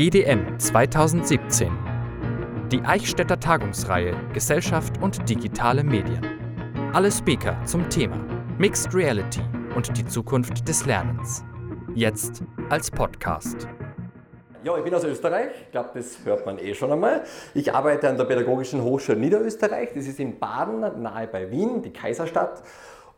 GDM 2017. Die Eichstätter Tagungsreihe Gesellschaft und digitale Medien. Alle Speaker zum Thema Mixed Reality und die Zukunft des Lernens. Jetzt als Podcast. Ja, ich bin aus Österreich. Ich glaube, das hört man eh schon einmal. Ich arbeite an der Pädagogischen Hochschule Niederösterreich. Das ist in Baden, nahe bei Wien, die Kaiserstadt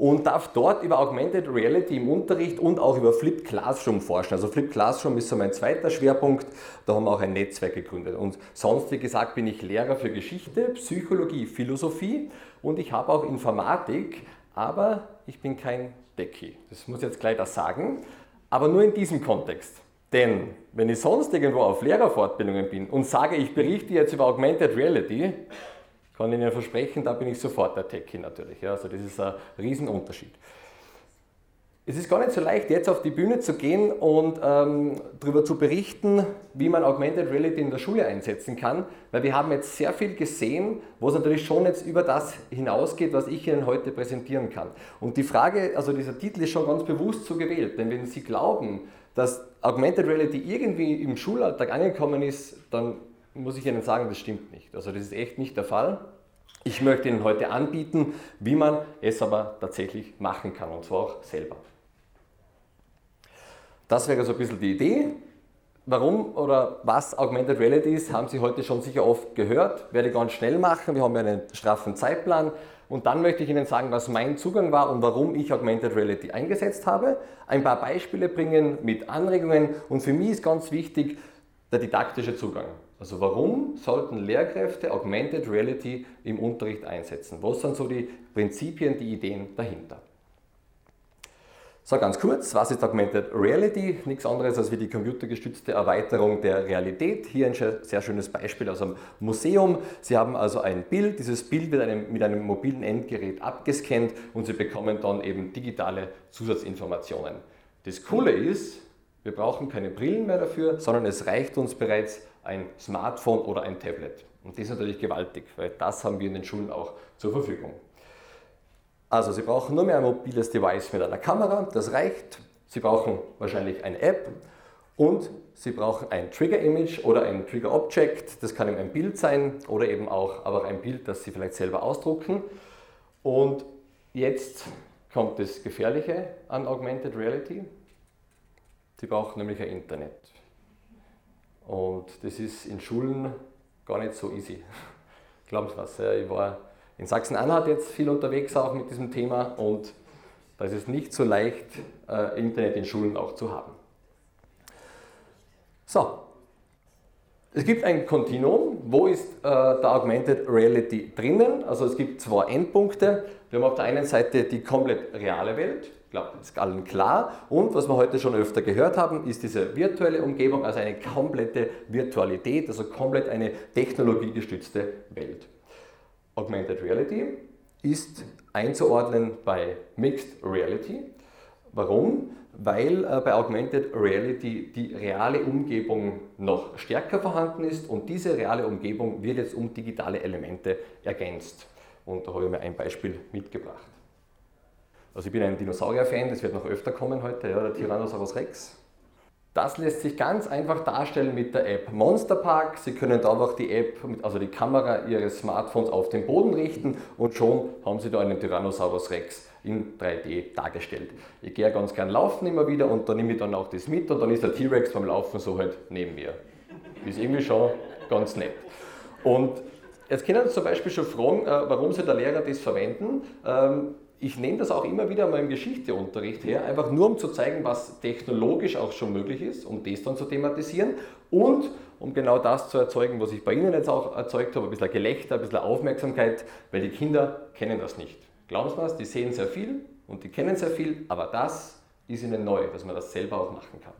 und darf dort über Augmented Reality im Unterricht und auch über Flipped Classroom forschen. Also Flipped Classroom ist so mein zweiter Schwerpunkt. Da haben wir auch ein Netzwerk gegründet. Und sonst, wie gesagt, bin ich Lehrer für Geschichte, Psychologie, Philosophie und ich habe auch Informatik, aber ich bin kein Techie. Das muss ich jetzt gleich das sagen. Aber nur in diesem Kontext. Denn wenn ich sonst irgendwo auf Lehrerfortbildungen bin und sage, ich berichte jetzt über Augmented Reality, kann Ihnen versprechen, da bin ich sofort der Techie natürlich. Ja, also das ist ein Riesenunterschied. Es ist gar nicht so leicht, jetzt auf die Bühne zu gehen und ähm, darüber zu berichten, wie man Augmented Reality in der Schule einsetzen kann, weil wir haben jetzt sehr viel gesehen, wo es natürlich schon jetzt über das hinausgeht, was ich Ihnen heute präsentieren kann. Und die Frage, also dieser Titel ist schon ganz bewusst so gewählt, denn wenn Sie glauben, dass Augmented Reality irgendwie im Schulalltag angekommen ist, dann muss ich Ihnen sagen, das stimmt nicht. Also das ist echt nicht der Fall. Ich möchte Ihnen heute anbieten, wie man es aber tatsächlich machen kann und zwar auch selber. Das wäre so ein bisschen die Idee. Warum oder was Augmented Reality ist, haben Sie heute schon sicher oft gehört. Werde ich ganz schnell machen. Wir haben ja einen straffen Zeitplan. Und dann möchte ich Ihnen sagen, was mein Zugang war und warum ich Augmented Reality eingesetzt habe. Ein paar Beispiele bringen mit Anregungen. Und für mich ist ganz wichtig der didaktische Zugang. Also warum sollten Lehrkräfte Augmented Reality im Unterricht einsetzen? Was sind so die Prinzipien, die Ideen dahinter? So, ganz kurz, was ist Augmented Reality? Nichts anderes als wie die computergestützte Erweiterung der Realität. Hier ein sehr schönes Beispiel aus einem Museum. Sie haben also ein Bild, dieses Bild wird einem, mit einem mobilen Endgerät abgescannt und Sie bekommen dann eben digitale Zusatzinformationen. Das Coole ist, wir brauchen keine Brillen mehr dafür, sondern es reicht uns bereits ein Smartphone oder ein Tablet. Und das ist natürlich gewaltig, weil das haben wir in den Schulen auch zur Verfügung. Also Sie brauchen nur mehr ein mobiles Device mit einer Kamera, das reicht. Sie brauchen wahrscheinlich eine App und Sie brauchen ein Trigger-Image oder ein Trigger-Object. Das kann eben ein Bild sein oder eben auch aber ein Bild, das Sie vielleicht selber ausdrucken. Und jetzt kommt das Gefährliche an Augmented Reality. Sie brauchen nämlich ein Internet. Und das ist in Schulen gar nicht so easy. Glauben Sie was? Ich war in Sachsen-Anhalt jetzt viel unterwegs auch mit diesem Thema und da ist es nicht so leicht, äh, Internet in Schulen auch zu haben. So, es gibt ein Kontinuum. Wo ist äh, der Augmented Reality drinnen? Also es gibt zwei Endpunkte. Wir haben auf der einen Seite die komplett reale Welt glaube, ist allen klar. Und was wir heute schon öfter gehört haben, ist diese virtuelle Umgebung, also eine komplette Virtualität, also komplett eine technologiegestützte Welt. Augmented Reality ist einzuordnen bei Mixed Reality. Warum? Weil äh, bei Augmented Reality die reale Umgebung noch stärker vorhanden ist und diese reale Umgebung wird jetzt um digitale Elemente ergänzt. Und da habe ich mir ein Beispiel mitgebracht. Also ich bin ein Dinosaurier-Fan, das wird noch öfter kommen heute, ja, der Tyrannosaurus Rex. Das lässt sich ganz einfach darstellen mit der App Monster Park. Sie können da einfach die App, also die Kamera Ihres Smartphones auf den Boden richten und schon haben Sie da einen Tyrannosaurus Rex in 3D dargestellt. Ich gehe ganz gern laufen immer wieder und da nehme ich dann auch das mit und dann ist der T-Rex beim Laufen so halt neben mir. Ist irgendwie schon ganz nett. Und jetzt können Sie zum Beispiel schon fragen, äh, warum soll der Lehrer das verwenden? Ich nehme das auch immer wieder mal im Geschichteunterricht her, einfach nur um zu zeigen, was technologisch auch schon möglich ist, um das dann zu thematisieren und um genau das zu erzeugen, was ich bei Ihnen jetzt auch erzeugt habe, ein bisschen Gelächter, ein bisschen Aufmerksamkeit, weil die Kinder kennen das nicht. Glauben Sie was, die sehen sehr viel und die kennen sehr viel, aber das ist ihnen neu, dass man das selber auch machen kann.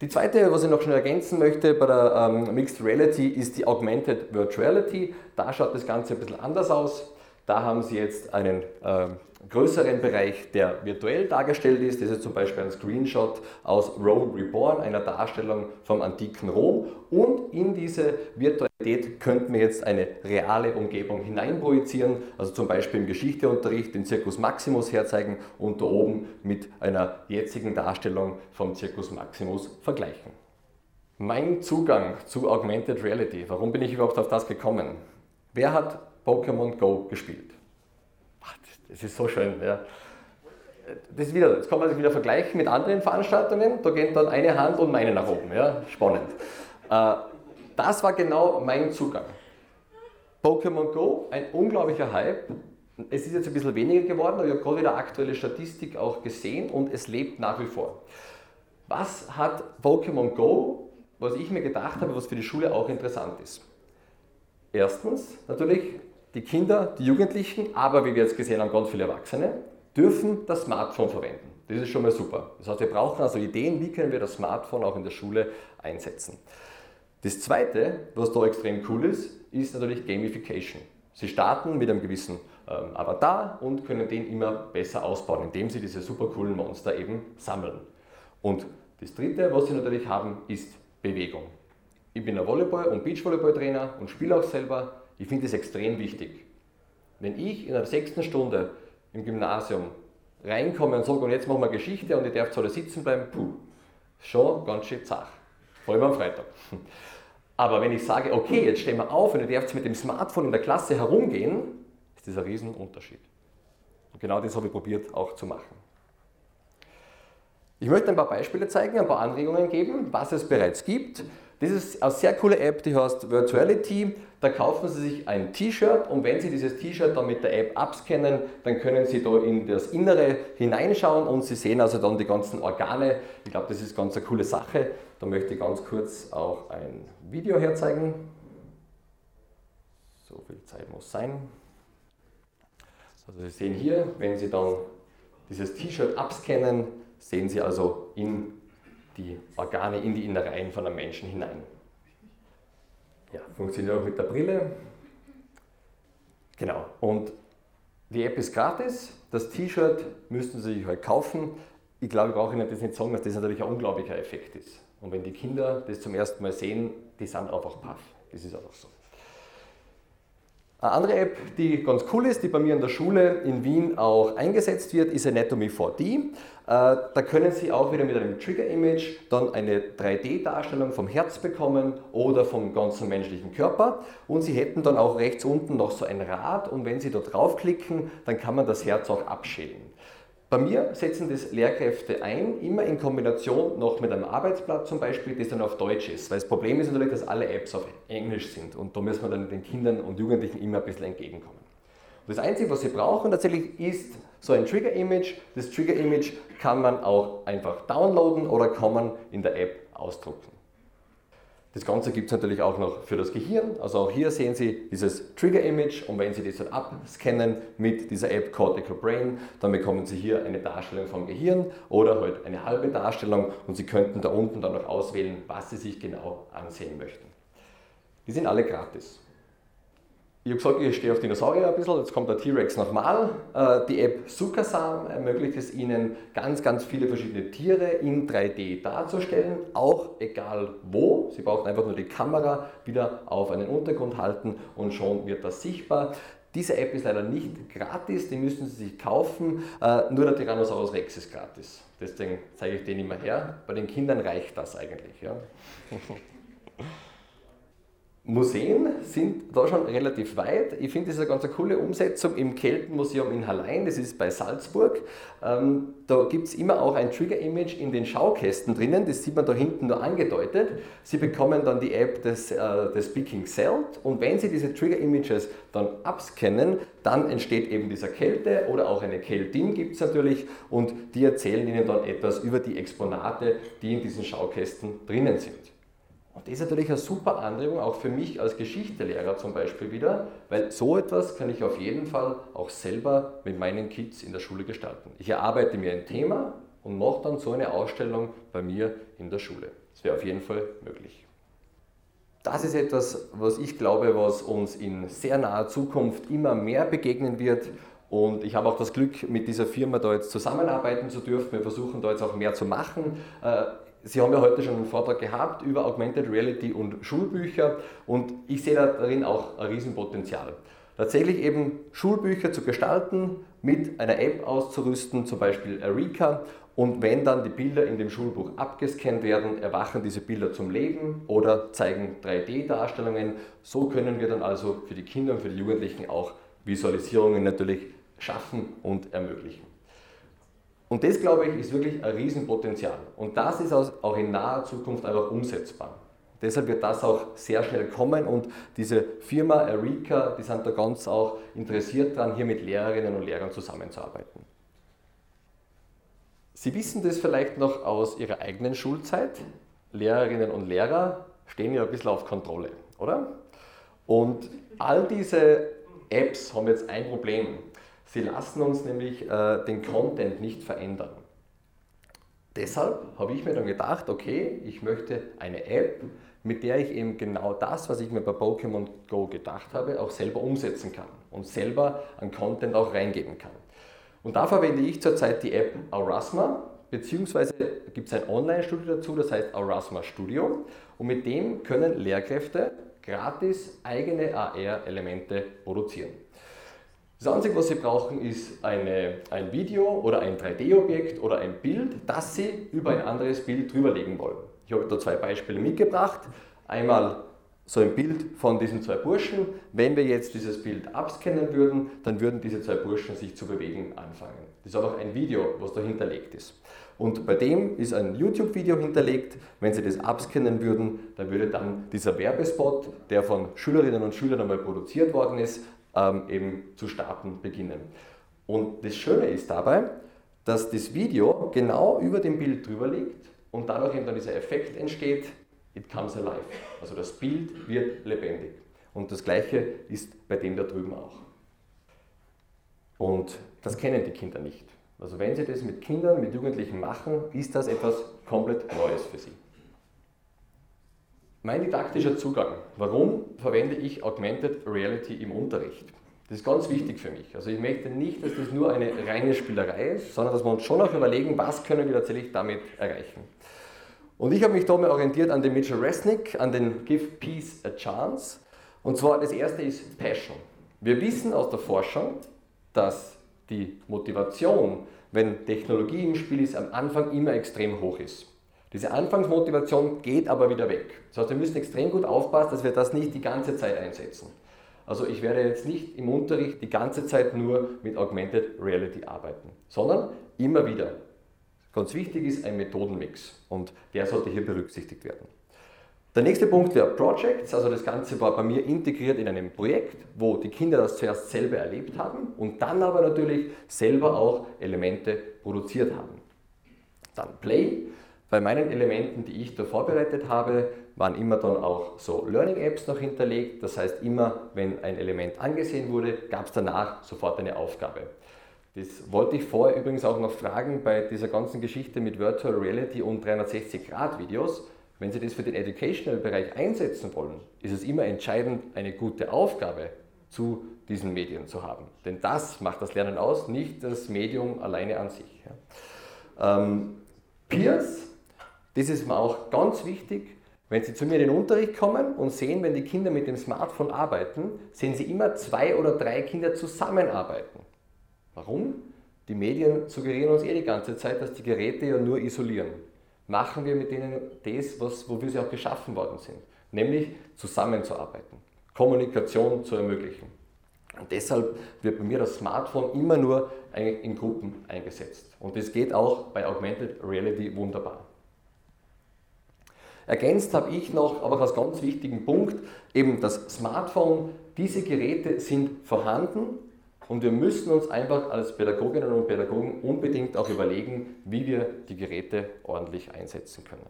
Die zweite, was ich noch schnell ergänzen möchte bei der ähm, Mixed Reality, ist die Augmented Virtuality. Da schaut das Ganze ein bisschen anders aus. Da haben Sie jetzt einen äh, größeren Bereich, der virtuell dargestellt ist. Das ist zum Beispiel ein Screenshot aus Rome Reborn, einer Darstellung vom antiken Rom. Und in diese Virtualität könnten wir jetzt eine reale Umgebung hineinprojizieren, also zum Beispiel im Geschichteunterricht den Circus Maximus herzeigen und da oben mit einer jetzigen Darstellung vom Circus Maximus vergleichen. Mein Zugang zu Augmented Reality. Warum bin ich überhaupt auf das gekommen? Wer hat Pokémon Go gespielt? Das ist so schön. Ja. Das, ist wieder, das kann man sich wieder vergleichen mit anderen Veranstaltungen. Da geht dann eine Hand und meine nach oben. Ja. Spannend. Äh, das war genau mein Zugang. Pokémon Go, ein unglaublicher Hype. Es ist jetzt ein bisschen weniger geworden, aber ich habe gerade wieder aktuelle Statistik auch gesehen und es lebt nach wie vor. Was hat Pokémon Go was ich mir gedacht habe, was für die Schule auch interessant ist. Erstens natürlich die Kinder, die Jugendlichen, aber wie wir jetzt gesehen haben, ganz viele Erwachsene, dürfen das Smartphone verwenden. Das ist schon mal super. Das heißt, wir brauchen also Ideen, wie können wir das Smartphone auch in der Schule einsetzen. Das Zweite, was da extrem cool ist, ist natürlich Gamification. Sie starten mit einem gewissen ähm, Avatar und können den immer besser ausbauen, indem sie diese super coolen Monster eben sammeln. Und das Dritte, was sie natürlich haben, ist Bewegung. Ich bin ein Volleyball- und Beachvolleyball-Trainer und spiele auch selber. Ich finde es extrem wichtig. Wenn ich in der sechsten Stunde im Gymnasium reinkomme und sage, und jetzt machen wir Geschichte und ich darf zu alle sitzen bleiben, puh, schon ganz schön zach. Vor allem am Freitag. Aber wenn ich sage, okay, jetzt stehen wir auf und ihr dürft mit dem Smartphone in der Klasse herumgehen, ist das ein Riesenunterschied. Und genau das habe ich probiert auch zu machen. Ich möchte ein paar Beispiele zeigen, ein paar Anregungen geben, was es bereits gibt. Das ist eine sehr coole App, die heißt Virtuality. Da kaufen Sie sich ein T-Shirt und wenn Sie dieses T-Shirt dann mit der App abscannen, dann können Sie da in das Innere hineinschauen und Sie sehen also dann die ganzen Organe. Ich glaube, das ist ganz eine coole Sache. Da möchte ich ganz kurz auch ein Video herzeigen. So viel Zeit muss sein. Also Sie sehen hier, wenn Sie dann dieses T-Shirt abscannen, sehen Sie also in die Organe, in die Innereien von einem Menschen hinein. Ja, funktioniert auch mit der Brille. Genau, und die App ist gratis, das T-Shirt müssten Sie sich halt kaufen. Ich glaube, ich brauche Ihnen das nicht sagen, dass das natürlich ein unglaublicher Effekt ist. Und wenn die Kinder das zum ersten Mal sehen, die sind einfach paff. Das ist einfach so. Eine andere App, die ganz cool ist, die bei mir in der Schule in Wien auch eingesetzt wird, ist Anatomy 4D. Äh, da können Sie auch wieder mit einem Trigger-Image dann eine 3D-Darstellung vom Herz bekommen oder vom ganzen menschlichen Körper. Und Sie hätten dann auch rechts unten noch so ein Rad und wenn Sie da draufklicken, dann kann man das Herz auch abschälen. Bei mir setzen das Lehrkräfte ein, immer in Kombination noch mit einem Arbeitsblatt zum Beispiel, das dann auf Deutsch ist. Weil das Problem ist natürlich, dass alle Apps auf Englisch sind und da müssen wir dann den Kindern und Jugendlichen immer ein bisschen entgegenkommen. Und das Einzige, was sie brauchen tatsächlich, ist so ein Trigger-Image. Das Trigger-Image kann man auch einfach downloaden oder kann man in der App ausdrucken. Das Ganze gibt es natürlich auch noch für das Gehirn. Also auch hier sehen Sie dieses Trigger-Image und wenn Sie das dann abscannen mit dieser App Cortical Brain, dann bekommen Sie hier eine Darstellung vom Gehirn oder halt eine halbe Darstellung und Sie könnten da unten dann noch auswählen, was Sie sich genau ansehen möchten. Die sind alle gratis. Ich habe gesagt, ich stehe auf Dinosaurier ein bisschen, jetzt kommt der T-Rex nochmal. Äh, die App Sukasam ermöglicht es Ihnen, ganz, ganz viele verschiedene Tiere in 3D darzustellen, auch egal wo. Sie brauchen einfach nur die Kamera wieder auf einen Untergrund halten und schon wird das sichtbar. Diese App ist leider nicht gratis, die müssen Sie sich kaufen. Äh, nur der Tyrannosaurus Rex ist gratis. Deswegen zeige ich den immer her. Bei den Kindern reicht das eigentlich. Ja. Museen sind da schon relativ weit. Ich finde, das ist eine ganz coole Umsetzung im Keltenmuseum in Hallein, das ist bei Salzburg. Ähm, da gibt es immer auch ein Trigger-Image in den Schaukästen drinnen, das sieht man da hinten nur angedeutet. Sie bekommen dann die App des, äh, des Speaking Celt und wenn Sie diese Trigger-Images dann abscannen, dann entsteht eben dieser Kälte oder auch eine Keltin gibt es natürlich und die erzählen Ihnen dann etwas über die Exponate, die in diesen Schaukästen drinnen sind. Und das ist natürlich eine super Anregung, auch für mich als Geschichtelehrer zum Beispiel wieder, weil so etwas kann ich auf jeden Fall auch selber mit meinen Kids in der Schule gestalten. Ich erarbeite mir ein Thema und mache dann so eine Ausstellung bei mir in der Schule. Das wäre auf jeden Fall möglich. Das ist etwas, was ich glaube, was uns in sehr naher Zukunft immer mehr begegnen wird. Und ich habe auch das Glück, mit dieser Firma da jetzt zusammenarbeiten zu dürfen. Wir versuchen da jetzt auch mehr zu machen. Sie haben ja heute schon einen Vortrag gehabt über Augmented Reality und Schulbücher und ich sehe darin auch ein Riesenpotenzial. Tatsächlich eben Schulbücher zu gestalten, mit einer App auszurüsten, zum Beispiel Erika, Und wenn dann die Bilder in dem Schulbuch abgescannt werden, erwachen diese Bilder zum Leben oder zeigen 3D-Darstellungen. So können wir dann also für die Kinder und für die Jugendlichen auch Visualisierungen natürlich schaffen und ermöglichen. Und das, glaube ich, ist wirklich ein Riesenpotenzial. Und das ist auch in naher Zukunft einfach umsetzbar. Deshalb wird das auch sehr schnell kommen und diese Firma Erika, die sind da ganz auch interessiert daran, hier mit Lehrerinnen und Lehrern zusammenzuarbeiten. Sie wissen das vielleicht noch aus Ihrer eigenen Schulzeit. Lehrerinnen und Lehrer stehen ja ein bisschen auf Kontrolle, oder? Und all diese Apps haben jetzt ein Problem. Sie lassen uns nämlich äh, den Content nicht verändern. Deshalb habe ich mir dann gedacht, okay, ich möchte eine App, mit der ich eben genau das, was ich mir bei Pokémon Go gedacht habe, auch selber umsetzen kann und selber an Content auch reingeben kann. Und da verwende ich zurzeit die App Aurasma, beziehungsweise gibt es ein Online-Studio dazu, das heißt Aurasma Studio. Und mit dem können Lehrkräfte gratis eigene AR-Elemente produzieren. Das Einzige, was Sie brauchen, ist eine, ein Video oder ein 3D-Objekt oder ein Bild, das Sie über ein anderes Bild drüberlegen wollen. Ich habe da zwei Beispiele mitgebracht. Einmal so ein Bild von diesen zwei Burschen. Wenn wir jetzt dieses Bild abscannen würden, dann würden diese zwei Burschen sich zu bewegen anfangen. Das ist auch ein Video, was da hinterlegt ist. Und bei dem ist ein YouTube-Video hinterlegt. Wenn Sie das abscannen würden, dann würde dann dieser Werbespot, der von Schülerinnen und Schülern einmal produziert worden ist, ähm, eben zu starten beginnen. Und das Schöne ist dabei, dass das Video genau über dem Bild drüber liegt und dadurch eben dann dieser Effekt entsteht, it comes alive. Also das Bild wird lebendig. Und das gleiche ist bei dem da drüben auch. Und das kennen die Kinder nicht. Also wenn sie das mit Kindern, mit Jugendlichen machen, ist das etwas komplett Neues für sie. Mein didaktischer Zugang. Warum verwende ich Augmented Reality im Unterricht? Das ist ganz wichtig für mich. Also ich möchte nicht, dass das nur eine reine Spielerei ist, sondern dass wir uns schon auch überlegen, was können wir tatsächlich damit erreichen. Und ich habe mich da mal orientiert an den Mitchell Resnick, an den Give Peace a Chance. Und zwar das erste ist Passion. Wir wissen aus der Forschung, dass die Motivation, wenn Technologie im Spiel ist, am Anfang immer extrem hoch ist. Diese Anfangsmotivation geht aber wieder weg. Das heißt, wir müssen extrem gut aufpassen, dass wir das nicht die ganze Zeit einsetzen. Also ich werde jetzt nicht im Unterricht die ganze Zeit nur mit Augmented Reality arbeiten, sondern immer wieder. Ganz wichtig ist ein Methodenmix und der sollte hier berücksichtigt werden. Der nächste Punkt wäre Projects, also das Ganze war bei mir integriert in einem Projekt, wo die Kinder das zuerst selber erlebt haben und dann aber natürlich selber auch Elemente produziert haben. Dann Play, bei meinen Elementen, die ich da vorbereitet habe, waren immer dann auch so Learning Apps noch hinterlegt. Das heißt, immer wenn ein Element angesehen wurde, gab es danach sofort eine Aufgabe. Das wollte ich vorher übrigens auch noch fragen bei dieser ganzen Geschichte mit Virtual Reality und 360-Grad-Videos. Wenn Sie das für den Educational-Bereich einsetzen wollen, ist es immer entscheidend, eine gute Aufgabe zu diesen Medien zu haben. Denn das macht das Lernen aus, nicht das Medium alleine an sich. Ähm, Peers das ist mir auch ganz wichtig. Wenn Sie zu mir in den Unterricht kommen und sehen, wenn die Kinder mit dem Smartphone arbeiten, sehen Sie immer zwei oder drei Kinder zusammenarbeiten. Warum? Die Medien suggerieren uns eh die ganze Zeit, dass die Geräte ja nur isolieren. Machen wir mit denen das, was, wofür sie auch geschaffen worden sind, nämlich zusammenzuarbeiten, Kommunikation zu ermöglichen. Und deshalb wird bei mir das Smartphone immer nur in Gruppen eingesetzt. Und das geht auch bei Augmented Reality wunderbar. Ergänzt habe ich noch, aber als ganz wichtigen Punkt, eben das Smartphone. Diese Geräte sind vorhanden und wir müssen uns einfach als Pädagoginnen und Pädagogen unbedingt auch überlegen, wie wir die Geräte ordentlich einsetzen können.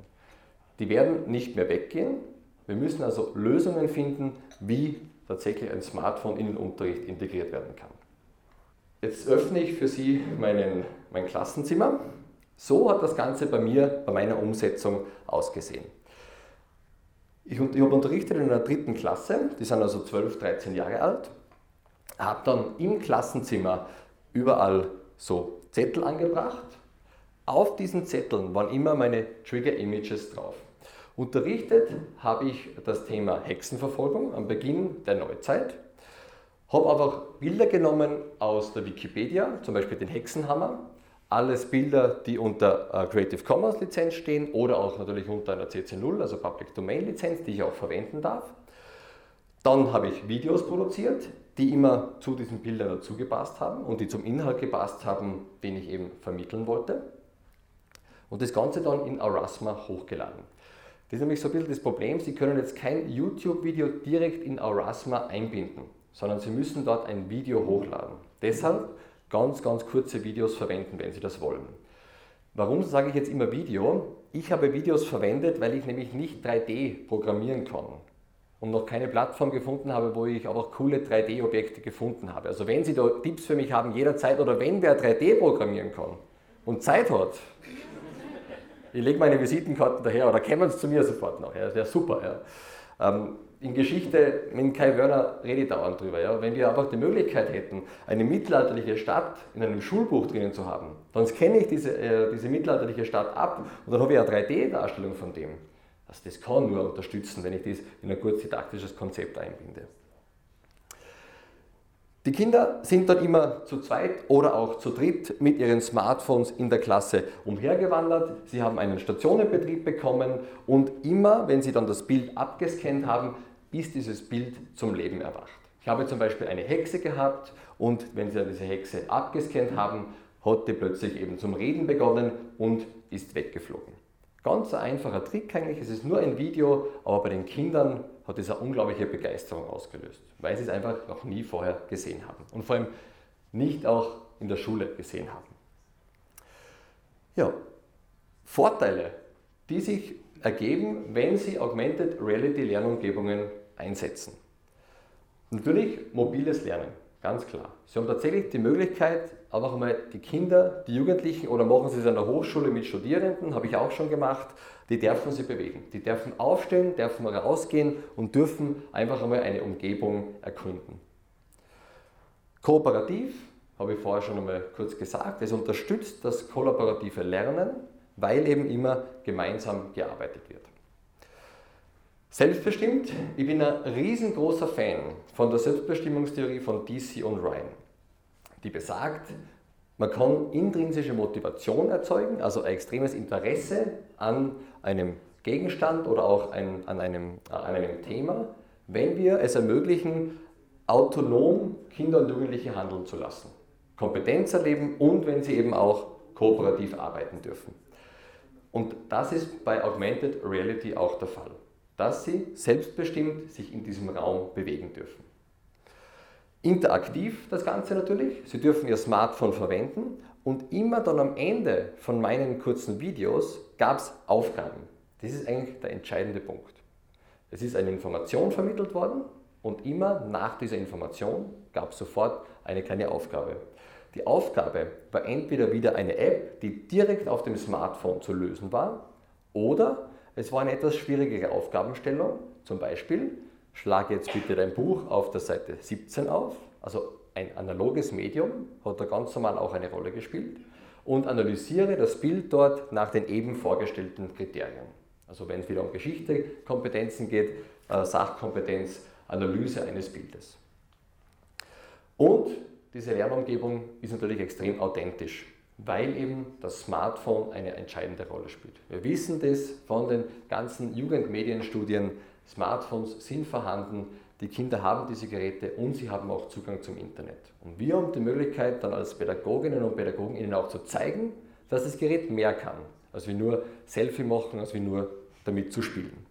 Die werden nicht mehr weggehen. Wir müssen also Lösungen finden, wie tatsächlich ein Smartphone in den Unterricht integriert werden kann. Jetzt öffne ich für Sie meinen, mein Klassenzimmer. So hat das Ganze bei mir, bei meiner Umsetzung ausgesehen. Ich, ich habe unterrichtet in einer dritten Klasse, die sind also 12, 13 Jahre alt, habe dann im Klassenzimmer überall so Zettel angebracht. Auf diesen Zetteln waren immer meine Trigger Images drauf. Unterrichtet habe ich das Thema Hexenverfolgung am Beginn der Neuzeit, habe einfach Bilder genommen aus der Wikipedia, zum Beispiel den Hexenhammer, alles Bilder, die unter äh, Creative Commons Lizenz stehen oder auch natürlich unter einer CC0, also Public Domain Lizenz, die ich auch verwenden darf. Dann habe ich Videos produziert, die immer zu diesen Bildern dazu gepasst haben und die zum Inhalt gepasst haben, den ich eben vermitteln wollte. Und das Ganze dann in Aurasma hochgeladen. Das ist nämlich so ein bisschen das Problem, Sie können jetzt kein YouTube-Video direkt in Aurasma einbinden, sondern Sie müssen dort ein Video hochladen. Deshalb ganz, ganz kurze Videos verwenden, wenn Sie das wollen. Warum sage ich jetzt immer Video? Ich habe Videos verwendet, weil ich nämlich nicht 3D programmieren kann und noch keine Plattform gefunden habe, wo ich auch coole 3D-Objekte gefunden habe. Also wenn Sie da Tipps für mich haben jederzeit oder wenn wer 3D programmieren kann und Zeit hat, ich lege meine Visitenkarten daher oder kommen Sie zu mir sofort noch. Ja, das wäre super. Ja. Ähm, in Geschichte, mit Kai Wörner rede ich dauernd drüber. Ja? Wenn wir einfach die Möglichkeit hätten, eine mittelalterliche Stadt in einem Schulbuch drinnen zu haben, dann scanne ich diese, äh, diese mittelalterliche Stadt ab und dann habe ich eine 3D-Darstellung von dem. Also das kann nur unterstützen, wenn ich das in ein kurz didaktisches Konzept einbinde. Die Kinder sind dann immer zu zweit oder auch zu dritt mit ihren Smartphones in der Klasse umhergewandert. Sie haben einen Stationenbetrieb bekommen und immer, wenn sie dann das Bild abgescannt haben, ist dieses Bild zum Leben erwacht. Ich habe zum Beispiel eine Hexe gehabt und wenn Sie diese Hexe abgescannt haben, hat die plötzlich eben zum Reden begonnen und ist weggeflogen. Ganz ein einfacher Trick eigentlich, es ist nur ein Video, aber bei den Kindern hat es eine unglaubliche Begeisterung ausgelöst, weil sie es einfach noch nie vorher gesehen haben und vor allem nicht auch in der Schule gesehen haben. Ja, Vorteile, die sich ergeben, wenn Sie Augmented Reality Lernumgebungen einsetzen. Natürlich mobiles Lernen, ganz klar. Sie haben tatsächlich die Möglichkeit, einfach mal die Kinder, die Jugendlichen oder machen Sie es an der Hochschule mit Studierenden, habe ich auch schon gemacht, die dürfen sie bewegen. Die dürfen aufstehen, dürfen rausgehen und dürfen einfach einmal eine Umgebung erkunden. Kooperativ, habe ich vorher schon einmal kurz gesagt, es unterstützt das kollaborative Lernen, weil eben immer gemeinsam gearbeitet wird. Selbstbestimmt, ich bin ein riesengroßer Fan von der Selbstbestimmungstheorie von DC und Ryan, die besagt, man kann intrinsische Motivation erzeugen, also ein extremes Interesse an einem Gegenstand oder auch ein, an, einem, an einem Thema, wenn wir es ermöglichen, autonom Kinder und Jugendliche handeln zu lassen, Kompetenz erleben und wenn sie eben auch kooperativ arbeiten dürfen. Und das ist bei Augmented Reality auch der Fall dass sie selbstbestimmt sich in diesem Raum bewegen dürfen. Interaktiv das Ganze natürlich. Sie dürfen Ihr Smartphone verwenden und immer dann am Ende von meinen kurzen Videos gab es Aufgaben. Das ist eigentlich der entscheidende Punkt. Es ist eine Information vermittelt worden und immer nach dieser Information gab es sofort eine kleine Aufgabe. Die Aufgabe war entweder wieder eine App, die direkt auf dem Smartphone zu lösen war, oder es war eine etwas schwierigere Aufgabenstellung. Zum Beispiel, schlage jetzt bitte dein Buch auf der Seite 17 auf. Also ein analoges Medium hat da ganz normal auch eine Rolle gespielt. Und analysiere das Bild dort nach den eben vorgestellten Kriterien. Also wenn es wieder um Geschichte, Kompetenzen geht, äh, Sachkompetenz, Analyse eines Bildes. Und diese Lernumgebung ist natürlich extrem authentisch weil eben das Smartphone eine entscheidende Rolle spielt. Wir wissen das von den ganzen Jugendmedienstudien, Smartphones sind vorhanden, die Kinder haben diese Geräte und sie haben auch Zugang zum Internet. Und wir haben die Möglichkeit, dann als Pädagoginnen und Pädagogen ihnen auch zu zeigen, dass das Gerät mehr kann, als wir nur Selfie machen, als wir nur damit zu spielen.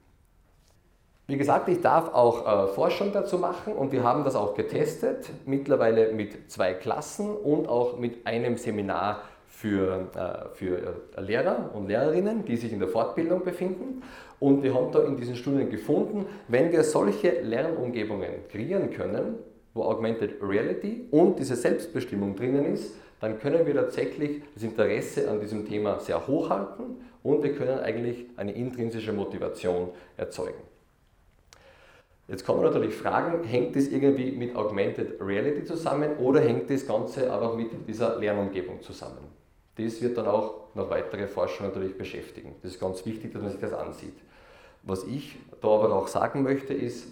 Wie gesagt, ich darf auch äh, Forschung dazu machen und wir haben das auch getestet, mittlerweile mit zwei Klassen und auch mit einem Seminar für, äh, für äh, Lehrer und Lehrerinnen, die sich in der Fortbildung befinden. Und wir haben da in diesen Studien gefunden, wenn wir solche Lernumgebungen kreieren können, wo Augmented Reality und diese Selbstbestimmung drinnen ist, dann können wir tatsächlich das Interesse an diesem Thema sehr hoch halten und wir können eigentlich eine intrinsische Motivation erzeugen. Jetzt kann man natürlich fragen, hängt das irgendwie mit Augmented Reality zusammen oder hängt das Ganze aber mit dieser Lernumgebung zusammen? Das wird dann auch noch weitere Forschung natürlich beschäftigen. Das ist ganz wichtig, dass man sich das ansieht. Was ich da aber auch sagen möchte, ist,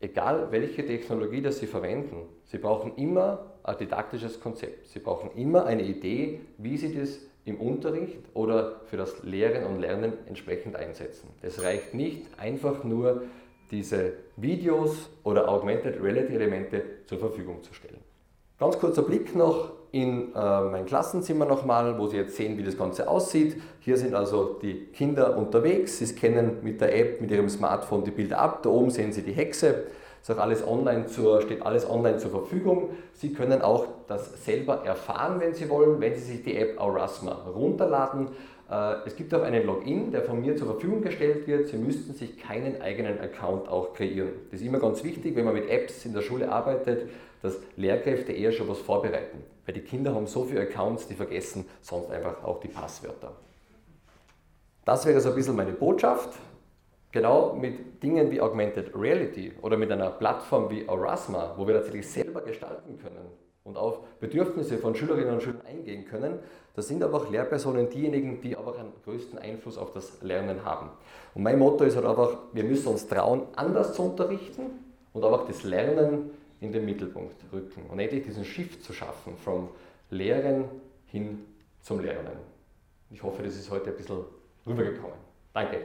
egal welche Technologie das Sie verwenden, Sie brauchen immer ein didaktisches Konzept. Sie brauchen immer eine Idee, wie Sie das im Unterricht oder für das Lehren und Lernen entsprechend einsetzen. Es reicht nicht einfach nur diese Videos oder Augmented Reality Elemente zur Verfügung zu stellen. Ganz kurzer Blick noch in äh, mein Klassenzimmer nochmal, wo Sie jetzt sehen, wie das Ganze aussieht. Hier sind also die Kinder unterwegs. Sie scannen mit der App, mit Ihrem Smartphone die Bilder ab. Da oben sehen Sie die Hexe. Ist auch alles online zur, steht alles online zur Verfügung. Sie können auch das selber erfahren, wenn Sie wollen, wenn Sie sich die App Aurasma runterladen. Äh, es gibt auch einen Login, der von mir zur Verfügung gestellt wird. Sie müssten sich keinen eigenen Account auch kreieren. Das ist immer ganz wichtig, wenn man mit Apps in der Schule arbeitet, dass Lehrkräfte eher schon was vorbereiten. Weil die Kinder haben so viele Accounts, die vergessen sonst einfach auch die Passwörter. Das wäre so ein bisschen meine Botschaft. Genau mit Dingen wie Augmented Reality oder mit einer Plattform wie Aurasma, wo wir tatsächlich selber gestalten können und auf Bedürfnisse von Schülerinnen und Schülern eingehen können, das sind aber auch Lehrpersonen diejenigen, die aber einen größten Einfluss auf das Lernen haben. Und mein Motto ist halt einfach, wir müssen uns trauen, anders zu unterrichten und aber auch das Lernen in den Mittelpunkt rücken und endlich diesen Shift zu schaffen vom Lehren hin zum Lernen. Ich hoffe, das ist heute ein bisschen rübergekommen. Danke.